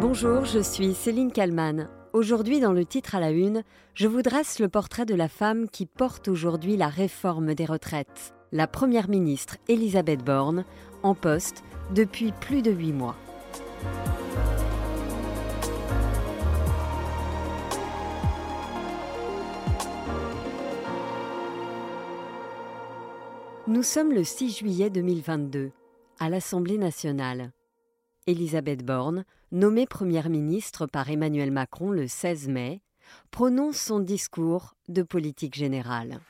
Bonjour, je suis Céline Kalman. Aujourd'hui, dans le titre à la une, je vous dresse le portrait de la femme qui porte aujourd'hui la réforme des retraites, la première ministre Elisabeth Borne, en poste depuis plus de huit mois. Nous sommes le 6 juillet 2022, à l'Assemblée nationale. Elisabeth Borne, nommée Première ministre par Emmanuel Macron le 16 mai, prononce son discours de politique générale.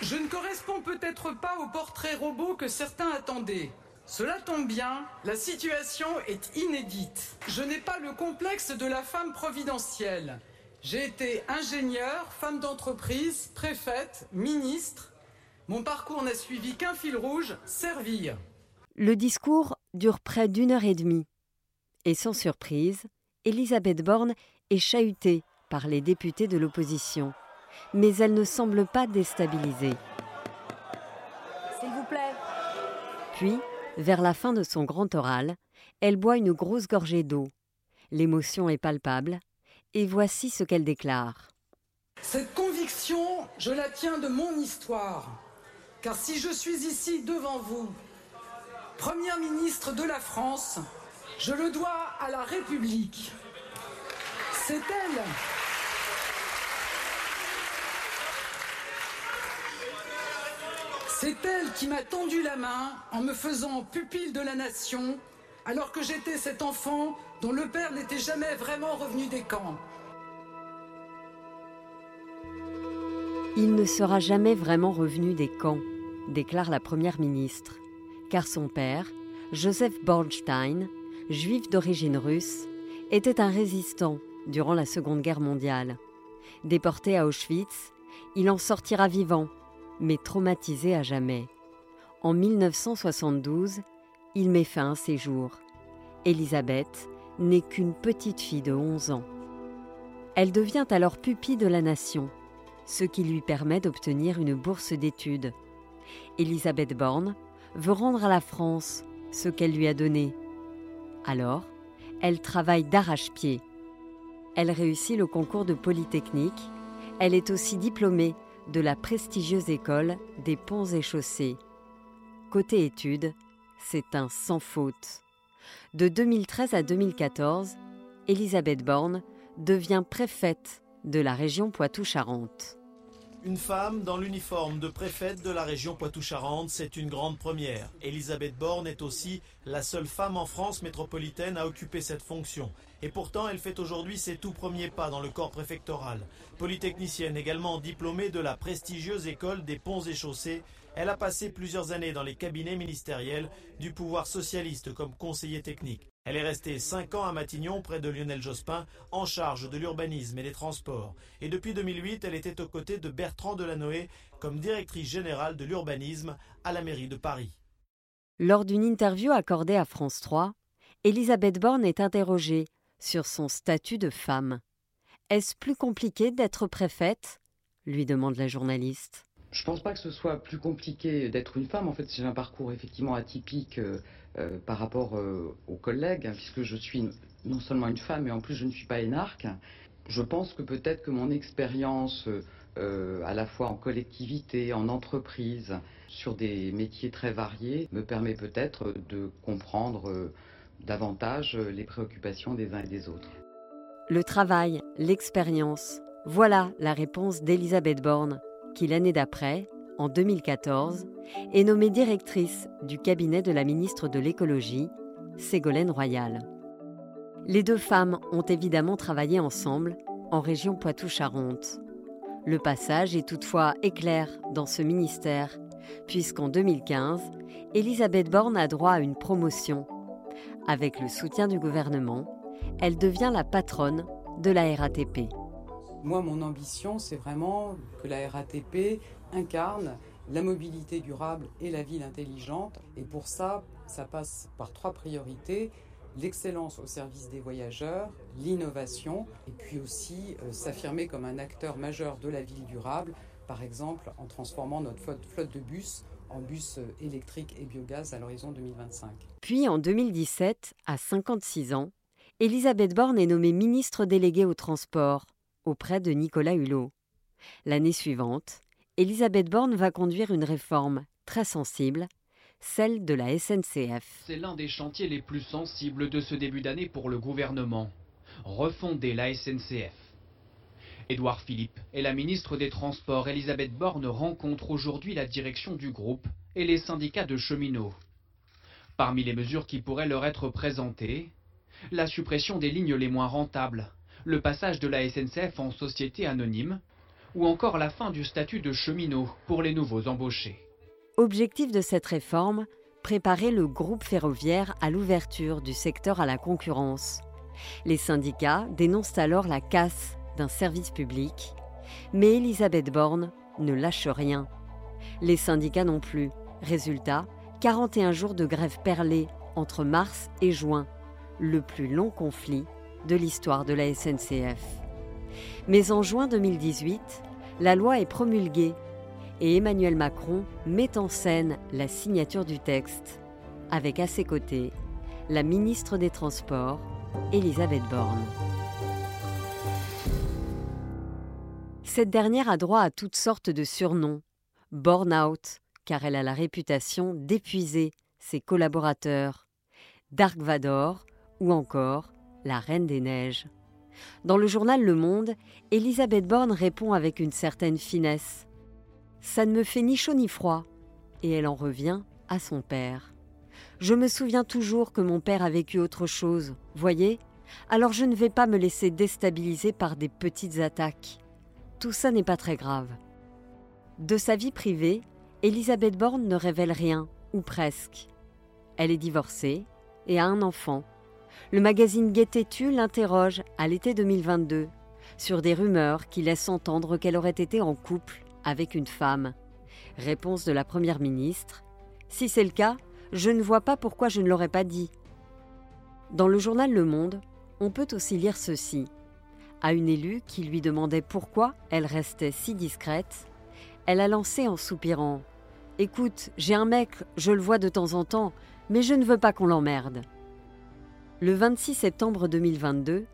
Je ne corresponds peut-être pas au portrait robot que certains attendaient. Cela tombe bien, la situation est inédite. Je n'ai pas le complexe de la femme providentielle. J'ai été ingénieure, femme d'entreprise, préfète, ministre, mon parcours n'a suivi qu'un fil rouge, servir. Le discours dure près d'une heure et demie. Et sans surprise, Elisabeth Borne est chahutée par les députés de l'opposition. Mais elle ne semble pas déstabilisée. S'il vous plaît. Puis, vers la fin de son grand oral, elle boit une grosse gorgée d'eau. L'émotion est palpable, et voici ce qu'elle déclare. Cette conviction, je la tiens de mon histoire. Car si je suis ici devant vous, Première ministre de la France, je le dois à la République. C'est elle. C'est elle qui m'a tendu la main en me faisant pupille de la nation, alors que j'étais cet enfant dont le père n'était jamais vraiment revenu des camps. Il ne sera jamais vraiment revenu des camps déclare la Première ministre, car son père, Joseph Bornstein, juif d'origine russe, était un résistant durant la Seconde Guerre mondiale. Déporté à Auschwitz, il en sortira vivant, mais traumatisé à jamais. En 1972, il met fin à ses jours. Elisabeth n'est qu'une petite fille de 11 ans. Elle devient alors pupille de la nation, ce qui lui permet d'obtenir une bourse d'études Elisabeth Borne veut rendre à la France ce qu'elle lui a donné. Alors, elle travaille d'arrache-pied. Elle réussit le concours de Polytechnique. Elle est aussi diplômée de la prestigieuse école des ponts et chaussées. Côté études, c'est un sans faute. De 2013 à 2014, Elisabeth Borne devient préfète de la région Poitou-Charentes. Une femme dans l'uniforme de préfète de la région Poitou-Charentes, c'est une grande première. Elisabeth Borne est aussi la seule femme en France métropolitaine à occuper cette fonction. Et pourtant, elle fait aujourd'hui ses tout premiers pas dans le corps préfectoral. Polytechnicienne également diplômée de la prestigieuse école des ponts et chaussées, elle a passé plusieurs années dans les cabinets ministériels du pouvoir socialiste comme conseiller technique. Elle est restée cinq ans à Matignon, près de Lionel Jospin, en charge de l'urbanisme et des transports. Et depuis 2008, elle était aux côtés de Bertrand Delanoë comme directrice générale de l'urbanisme à la mairie de Paris. Lors d'une interview accordée à France 3, Elisabeth Borne est interrogée sur son statut de femme. Est-ce plus compliqué d'être préfète? lui demande la journaliste. Je ne pense pas que ce soit plus compliqué d'être une femme. En fait, j'ai un parcours effectivement atypique. Euh, euh, par rapport euh, aux collègues, hein, puisque je suis non seulement une femme, mais en plus je ne suis pas énarque. Je pense que peut-être que mon expérience euh, à la fois en collectivité, en entreprise, sur des métiers très variés, me permet peut-être de comprendre davantage les préoccupations des uns et des autres. Le travail, l'expérience, voilà la réponse d'Elisabeth Borne, qui l'année d'après, en 2014, est nommée directrice du cabinet de la ministre de l'Écologie, Ségolène Royal. Les deux femmes ont évidemment travaillé ensemble en région Poitou-Charentes. Le passage est toutefois éclair dans ce ministère, puisqu'en 2015, Elisabeth Borne a droit à une promotion. Avec le soutien du gouvernement, elle devient la patronne de la RATP. Moi, mon ambition, c'est vraiment que la RATP incarne la mobilité durable et la ville intelligente. Et pour ça, ça passe par trois priorités. L'excellence au service des voyageurs, l'innovation, et puis aussi euh, s'affirmer comme un acteur majeur de la ville durable, par exemple en transformant notre flotte de bus en bus euh, électriques et biogaz à l'horizon 2025. Puis en 2017, à 56 ans, Elisabeth Borne est nommée ministre déléguée au transport auprès de Nicolas Hulot. L'année suivante, Elisabeth Borne va conduire une réforme très sensible, celle de la SNCF. C'est l'un des chantiers les plus sensibles de ce début d'année pour le gouvernement. Refonder la SNCF. Édouard Philippe et la ministre des Transports Elisabeth Borne rencontrent aujourd'hui la direction du groupe et les syndicats de cheminots. Parmi les mesures qui pourraient leur être présentées, la suppression des lignes les moins rentables, le passage de la SNCF en société anonyme, ou encore la fin du statut de cheminot pour les nouveaux embauchés. Objectif de cette réforme, préparer le groupe ferroviaire à l'ouverture du secteur à la concurrence. Les syndicats dénoncent alors la casse d'un service public, mais Elisabeth Borne ne lâche rien. Les syndicats non plus. Résultat, 41 jours de grève perlée entre mars et juin, le plus long conflit de l'histoire de la SNCF. Mais en juin 2018, la loi est promulguée et Emmanuel Macron met en scène la signature du texte, avec à ses côtés la ministre des Transports, Elisabeth Borne. Cette dernière a droit à toutes sortes de surnoms. Born-out, car elle a la réputation d'épuiser ses collaborateurs. Dark Vador ou encore la Reine des Neiges. Dans le journal Le Monde, Elisabeth Borne répond avec une certaine finesse. Ça ne me fait ni chaud ni froid. Et elle en revient à son père. Je me souviens toujours que mon père a vécu autre chose, voyez? Alors je ne vais pas me laisser déstabiliser par des petites attaques. Tout ça n'est pas très grave. De sa vie privée, Elisabeth Borne ne révèle rien, ou presque. Elle est divorcée et a un enfant. Le magazine Guettetu l'interroge à l'été 2022 sur des rumeurs qui laissent entendre qu'elle aurait été en couple avec une femme. Réponse de la Première ministre Si c'est le cas, je ne vois pas pourquoi je ne l'aurais pas dit. Dans le journal Le Monde, on peut aussi lire ceci. À une élue qui lui demandait pourquoi elle restait si discrète, elle a lancé en soupirant Écoute, j'ai un mec, je le vois de temps en temps, mais je ne veux pas qu'on l'emmerde. Le 26 septembre 2022,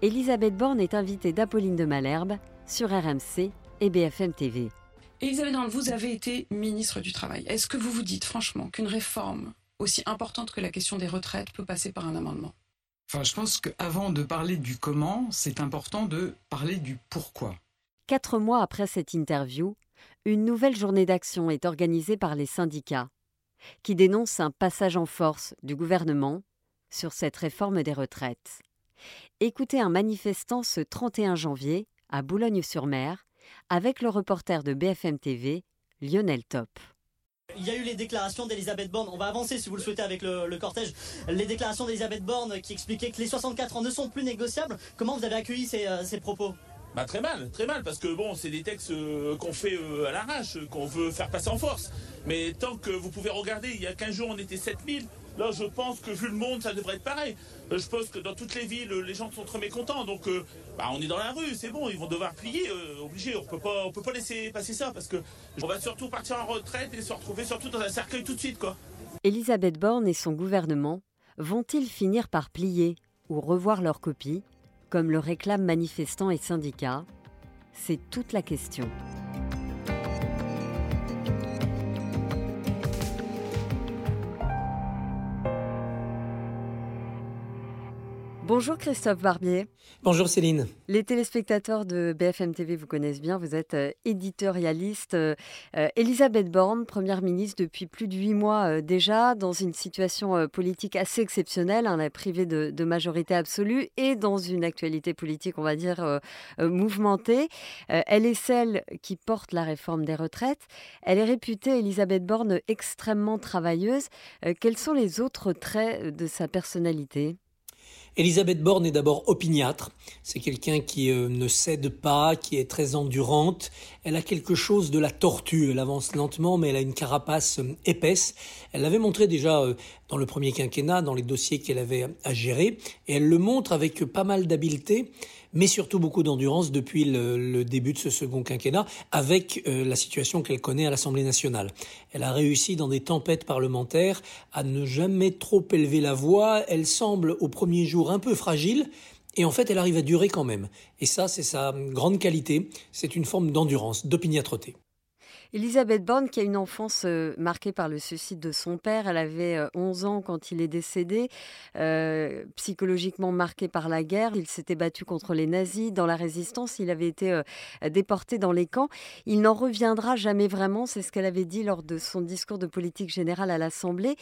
Elisabeth Borne est invitée d'Apolline de Malherbe sur RMC et BFM TV. Elisabeth Borne, vous avez été ministre du Travail. Est-ce que vous vous dites franchement qu'une réforme aussi importante que la question des retraites peut passer par un amendement? Enfin, je pense qu'avant de parler du comment, c'est important de parler du pourquoi. Quatre mois après cette interview, une nouvelle journée d'action est organisée par les syndicats, qui dénoncent un passage en force du gouvernement sur cette réforme des retraites. Écoutez un manifestant ce 31 janvier à Boulogne-sur-Mer avec le reporter de BFM TV, Lionel Top. Il y a eu les déclarations d'Elisabeth Borne. On va avancer si vous le souhaitez avec le, cortège. Les déclarations d'Elisabeth Borne qui expliquaient que les 64 ans ne sont plus négociables. Comment vous avez accueilli ces, euh, ces propos? Bah très mal, très mal, parce que bon, c'est des textes euh, qu'on fait euh, à l'arrache, qu'on veut faire passer en force. Mais tant que vous pouvez regarder, il y a 15 jours on était 7000, là je pense que vu le monde ça devrait être pareil. Euh, je pense que dans toutes les villes les gens sont très mécontents, donc bah, on est dans la rue, c'est bon, ils vont devoir plier, obligé, on peut pas, peut pas laisser passer ça, parce que on va surtout partir en retraite et se retrouver surtout dans un cercueil tout de suite quoi. Elisabeth Borne et son gouvernement vont-ils finir par plier ou revoir leur copie comme le réclament manifestants et syndicats C'est toute la question. Bonjour Christophe Barbier. Bonjour Céline. Les téléspectateurs de BFM TV vous connaissent bien, vous êtes euh, éditorialiste. Euh, euh, Elisabeth Borne, Première ministre depuis plus de huit mois déjà, dans une situation politique assez exceptionnelle, hein, privée de, majorité absolue et dans une actualité politique, on va dire, mouvementée. elle est celle qui porte la réforme des retraites. Elle est réputée, Elisabeth Borne, extrêmement travailleuse. quels sont les autres traits de sa personnalité? Elisabeth Borne est d'abord opiniâtre. C'est quelqu'un qui euh, ne cède pas, qui est très endurante. Elle a quelque chose de la tortue. Elle avance lentement, mais elle a une carapace euh, épaisse. Elle l'avait montré déjà euh, dans le premier quinquennat, dans les dossiers qu'elle avait à gérer. Et elle le montre avec pas mal d'habileté, mais surtout beaucoup d'endurance depuis le, début de ce second quinquennat, avec euh, la situation qu'elle connaît à l'Assemblée nationale. Elle a réussi dans des tempêtes parlementaires à ne jamais trop élever la voix. Elle semble au premier jour un peu fragile, et en fait, elle arrive à durer quand même. Et ça, c'est sa grande qualité. C'est une forme d'endurance, d'opiniâtreté. Elisabeth Borne, qui a une enfance euh, marquée par le suicide de son père, elle avait 11 euh, ans quand il est décédé, euh, psychologiquement marquée par la guerre. Il s'était battu contre les nazis dans la résistance, il avait été déporté dans les camps. Il n'en reviendra jamais vraiment, c'est ce qu'elle avait dit lors de son discours de politique générale à l'Assemblée.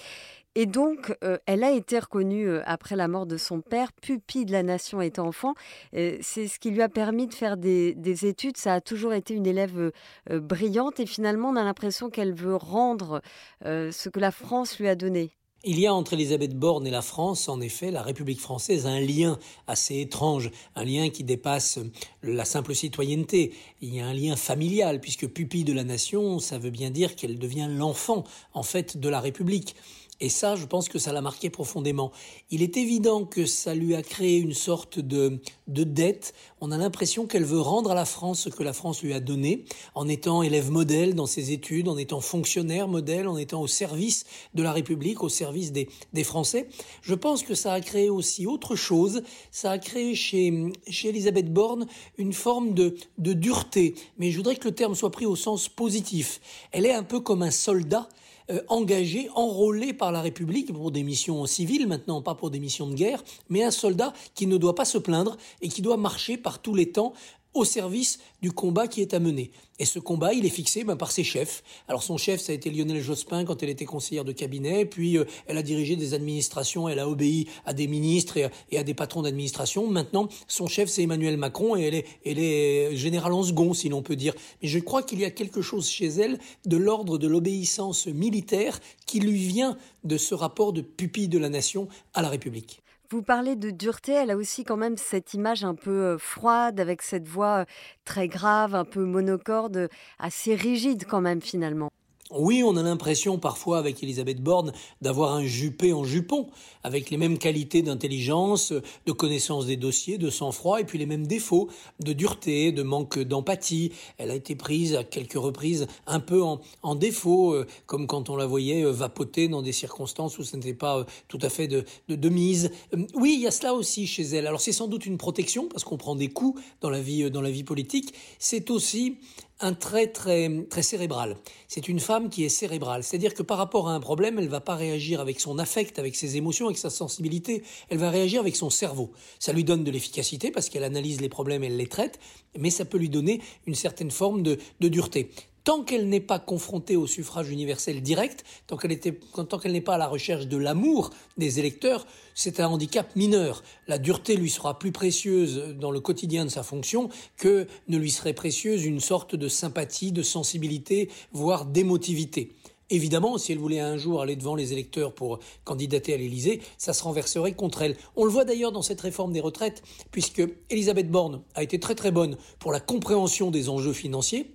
Et donc, euh, elle a été reconnue euh, après la mort de son père, pupille de la nation étant enfant. c'est ce qui lui a permis de faire des, études. Ça a toujours été une élève euh, brillante et finalement, on a l'impression qu'elle veut rendre ce que la France lui a donné. Il y a entre Elisabeth Borne et la France, en effet, la République française, un lien assez étrange, un lien qui dépasse la simple citoyenneté. Il y a un lien familial, puisque pupille de la nation, ça veut bien dire qu'elle devient l'enfant, en fait, de la République. Et ça, je pense que ça l'a marqué profondément. Il est évident que ça lui a créé une sorte de, de dette. On a l'impression qu'elle veut rendre à la France ce que la France lui a donné, en étant élève modèle dans ses études, en étant fonctionnaire modèle, en étant au service de la République, au service des, des Français. Je pense que ça a créé aussi autre chose. Ça a créé chez, chez Elisabeth Borne une forme de, de dureté. Mais je voudrais que le terme soit pris au sens positif. Elle est un peu comme un soldat euh, engagé, enrôlé par la République pour des missions civiles, maintenant pas pour des missions de guerre, mais un soldat qui ne doit pas se plaindre et qui doit marcher par tous les temps au service du combat qui est à mener. Et ce combat, il est fixé ben, par ses chefs. Alors son chef, ça a été Lionel Jospin quand elle était conseillère de cabinet, puis euh, elle a dirigé des administrations, elle a obéi à des ministres et à, des patrons d'administration. Maintenant, son chef, c'est Emmanuel Macron et elle est, elle est générale en second, si l'on peut dire. Mais je crois qu'il y a quelque chose chez elle de l'ordre de l'obéissance militaire qui lui vient de ce rapport de pupille de la nation à la République. Vous parlez de dureté, elle a aussi quand même cette image un peu froide, avec cette voix très grave, un peu monocorde, assez rigide quand même finalement. Oui, on a l'impression parfois avec Elisabeth Borne d'avoir un Juppé en jupon, avec les mêmes qualités d'intelligence, de connaissance des dossiers, de sang-froid, et puis les mêmes défauts de dureté, de manque d'empathie. Elle a été prise à quelques reprises un peu en, défaut, euh, comme quand on la voyait euh, vapoter dans des circonstances où ce n'était pas euh, tout à fait de, de, mise. Oui, il y a cela aussi chez elle. Alors c'est sans doute une protection, parce qu'on prend des coups dans la vie, dans la vie politique. C'est aussi un trait très, très cérébral. C'est une femme qui est cérébrale. C'est-à-dire que par rapport à un problème, elle ne va pas réagir avec son affect, avec ses émotions, avec sa sensibilité. Elle va réagir avec son cerveau. Ça lui donne de l'efficacité parce qu'elle analyse les problèmes, elle les traite, mais ça peut lui donner une certaine forme de, de dureté tant qu'elle n'est pas confrontée au suffrage universel direct, tant qu'elle n'est pas à la recherche de l'amour des électeurs, c'est un handicap mineur. La dureté lui sera plus précieuse dans le quotidien de sa fonction que ne lui serait précieuse une sorte de sympathie, de sensibilité, voire d'émotivité. Évidemment, si elle voulait un jour aller devant les électeurs pour candidater à l'Élysée, ça se renverserait contre elle. On le voit d'ailleurs dans cette réforme des retraites, puisque Elisabeth Borne a été très très bonne pour la compréhension des enjeux financiers,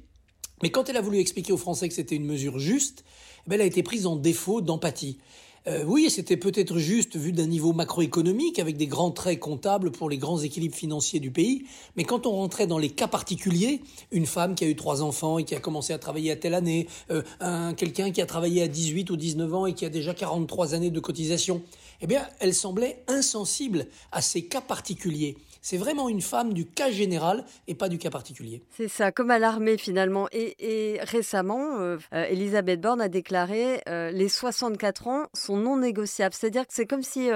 mais quand elle a voulu expliquer aux Français que c'était une mesure juste, eh ben, elle a été prise en défaut d'empathie. Euh, oui, c'était peut-être juste vu d'un niveau macroéconomique, avec des grands traits comptables pour les grands équilibres financiers du pays, mais quand on rentrait dans les cas particuliers, une femme qui a eu trois enfants et qui a commencé à travailler à telle année, euh, un, quelqu'un qui a travaillé à 18 ou 19 ans et qui a déjà 43 années de cotisation, eh bien, elle semblait insensible à ces cas particuliers. C'est vraiment une femme du cas général et pas du cas particulier. C'est ça, comme à l'armée finalement. Et, récemment, euh, euh, Elisabeth Borne a déclaré euh, les 64 ans sont non négociables. C'est-à-dire que c'est comme si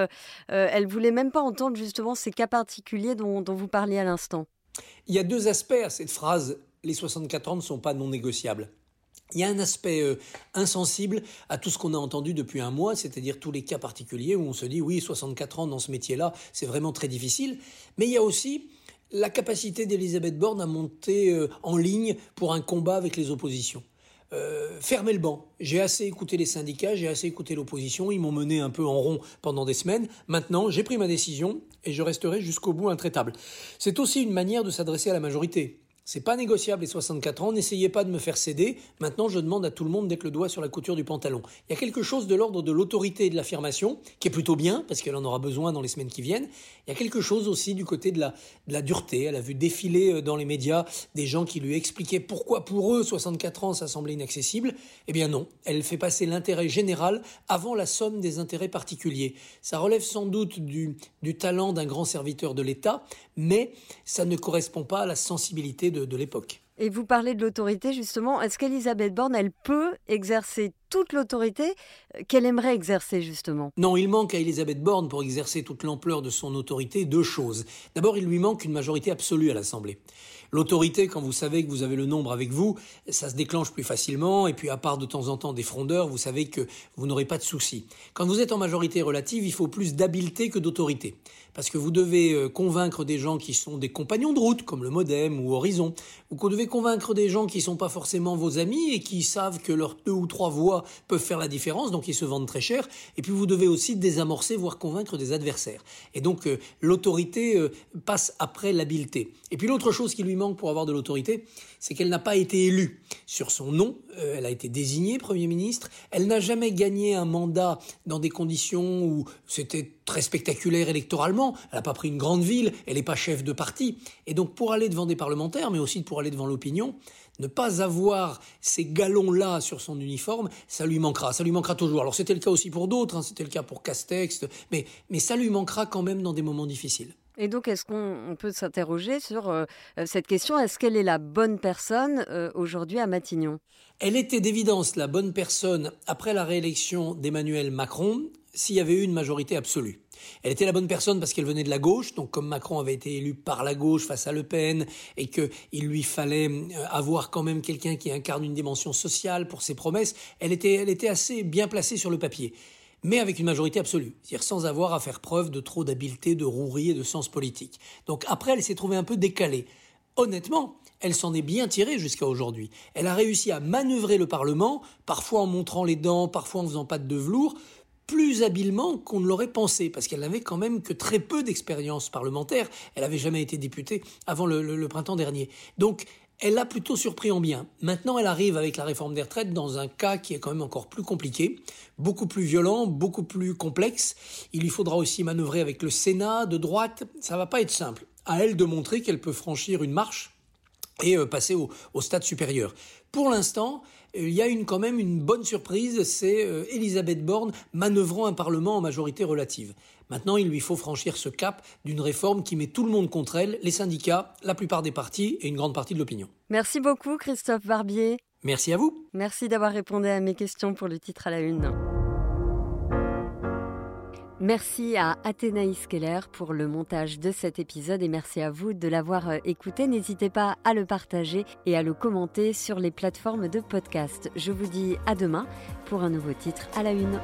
elle voulait même pas entendre justement ces cas particuliers dont, dont vous parliez à l'instant. Il y a deux aspects à cette phrase les 64 ans ne sont pas non négociables. Il y a un aspect euh, insensible à tout ce qu'on a entendu depuis un mois, c'est-à-dire tous les cas particuliers où on se dit oui, 64 ans dans ce métier-là, c'est vraiment très difficile. Mais il y a aussi la capacité d'Elisabeth Borne à monter euh, en ligne pour un combat avec les oppositions. Euh, fermer le banc. J'ai assez écouté les syndicats, j'ai assez écouté l'opposition, ils m'ont mené un peu en rond pendant des semaines. Maintenant, j'ai pris ma décision et je resterai jusqu'au bout intraitable. C'est aussi une manière de s'adresser à la majorité C'est pas négociable les 64 ans, n'essayez pas de me faire céder. Maintenant, je demande à tout le monde d'être le doigt sur la couture du pantalon. Il y a quelque chose de l'ordre de l'autorité et de l'affirmation, qui est plutôt bien, parce qu'elle en aura besoin dans les semaines qui viennent. Il y a quelque chose aussi du côté de la, dureté. Elle a vu défiler euh, dans les médias des gens qui lui expliquaient pourquoi pour eux 64 ans ça semblait inaccessible. Eh bien non, elle fait passer l'intérêt général avant la somme des intérêts particuliers. Ça relève sans doute du, du talent d'un grand serviteur de l'État, mais ça ne correspond pas à la sensibilité de, l'époque. Et vous parlez de l'autorité, justement. Est-ce qu'Elisabeth Borne, elle peut exercer toute l'autorité qu'elle aimerait exercer, justement? Non, il manque à Elisabeth Borne, pour exercer toute l'ampleur de son autorité, deux choses. D'abord, il lui manque une majorité absolue à l'Assemblée. L'autorité, quand vous savez que vous avez le nombre avec vous, ça se déclenche plus facilement. Et puis, à part de temps en temps des frondeurs, vous savez que vous n'aurez pas de soucis. Quand vous êtes en majorité relative, il faut plus d'habileté que d'autorité. Parce que vous devez euh, convaincre des gens qui sont des compagnons de route, comme le Modem ou Horizon. Ou vous devez convaincre des gens qui ne sont pas forcément vos amis et qui savent que leurs deux ou trois voix peuvent faire la différence, donc ils se vendent très cher. Et puis vous devez aussi désamorcer, voire convaincre des adversaires. Et donc euh, l'autorité euh, passe après l'habileté. Et puis l'autre chose qui lui manque pour avoir de l'autorité, c'est qu'elle n'a pas été élue sur son nom. Euh, elle a été désignée Premier ministre. Elle n'a jamais gagné un mandat dans des conditions où c'était très spectaculaire électoralement. Elle n'a pas pris une grande ville. Elle n'est pas chef de parti. Et donc pour aller devant des parlementaires, mais aussi pour aller devant l'opinion, ne pas avoir ces galons-là sur son uniforme, ça lui manquera. Ça lui manquera toujours. Alors c'était le cas aussi pour d'autres. Hein. C'était le cas pour Castex. Mais, mais ça lui manquera quand même dans des moments difficiles. Et donc, est-ce qu'on peut s'interroger sur euh, euh, cette question Est-ce qu'elle est la bonne personne euh, aujourd'hui à Matignon? Elle était d'évidence la bonne personne après la réélection d'Emmanuel Macron s'il y avait eu une majorité absolue. Elle était la bonne personne parce qu'elle venait de la gauche, donc comme Macron avait été élu par la gauche face à Le Pen et qu'il lui fallait avoir quand même quelqu'un qui incarne une dimension sociale pour ses promesses, elle était, elle était assez bien placée sur le papier mais avec une majorité absolue, c'est-à-dire sans avoir à faire preuve de trop d'habileté, de rouerie et de sens politique. Donc après, elle s'est trouvée un peu décalée. Honnêtement, elle s'en est bien tirée jusqu'à aujourd'hui. Elle a réussi à manœuvrer le Parlement, parfois en montrant les dents, parfois en faisant patte de velours, plus habilement qu'on ne l'aurait pensé, parce qu'elle n'avait quand même que très peu d'expérience parlementaire. Elle n'avait jamais été députée avant le, le printemps dernier. Donc, elle l'a plutôt surpris en bien. Maintenant, elle arrive avec la réforme des retraites dans un cas qui est quand même encore plus compliqué, beaucoup plus violent, beaucoup plus complexe. Il lui faudra aussi manœuvrer avec le Sénat de droite. Ça va pas être simple. À elle de montrer qu'elle peut franchir une marche et euh, passer au, stade supérieur. Pour l'instant, il y a quand même une bonne surprise, c'est euh, Elisabeth Borne manœuvrant un Parlement en majorité relative. Maintenant, il lui faut franchir ce cap d'une réforme qui met tout le monde contre elle, les syndicats, la plupart des partis et une grande partie de l'opinion. Merci beaucoup Christophe Barbier. Merci à vous. Merci d'avoir répondu à mes questions pour le titre à la une. Merci à Athénaïs Keller pour le montage de cet épisode et merci à vous de l'avoir euh, écouté. N'hésitez pas à le partager et à le commenter sur les plateformes de podcast. Je vous dis à demain pour un nouveau titre à la une.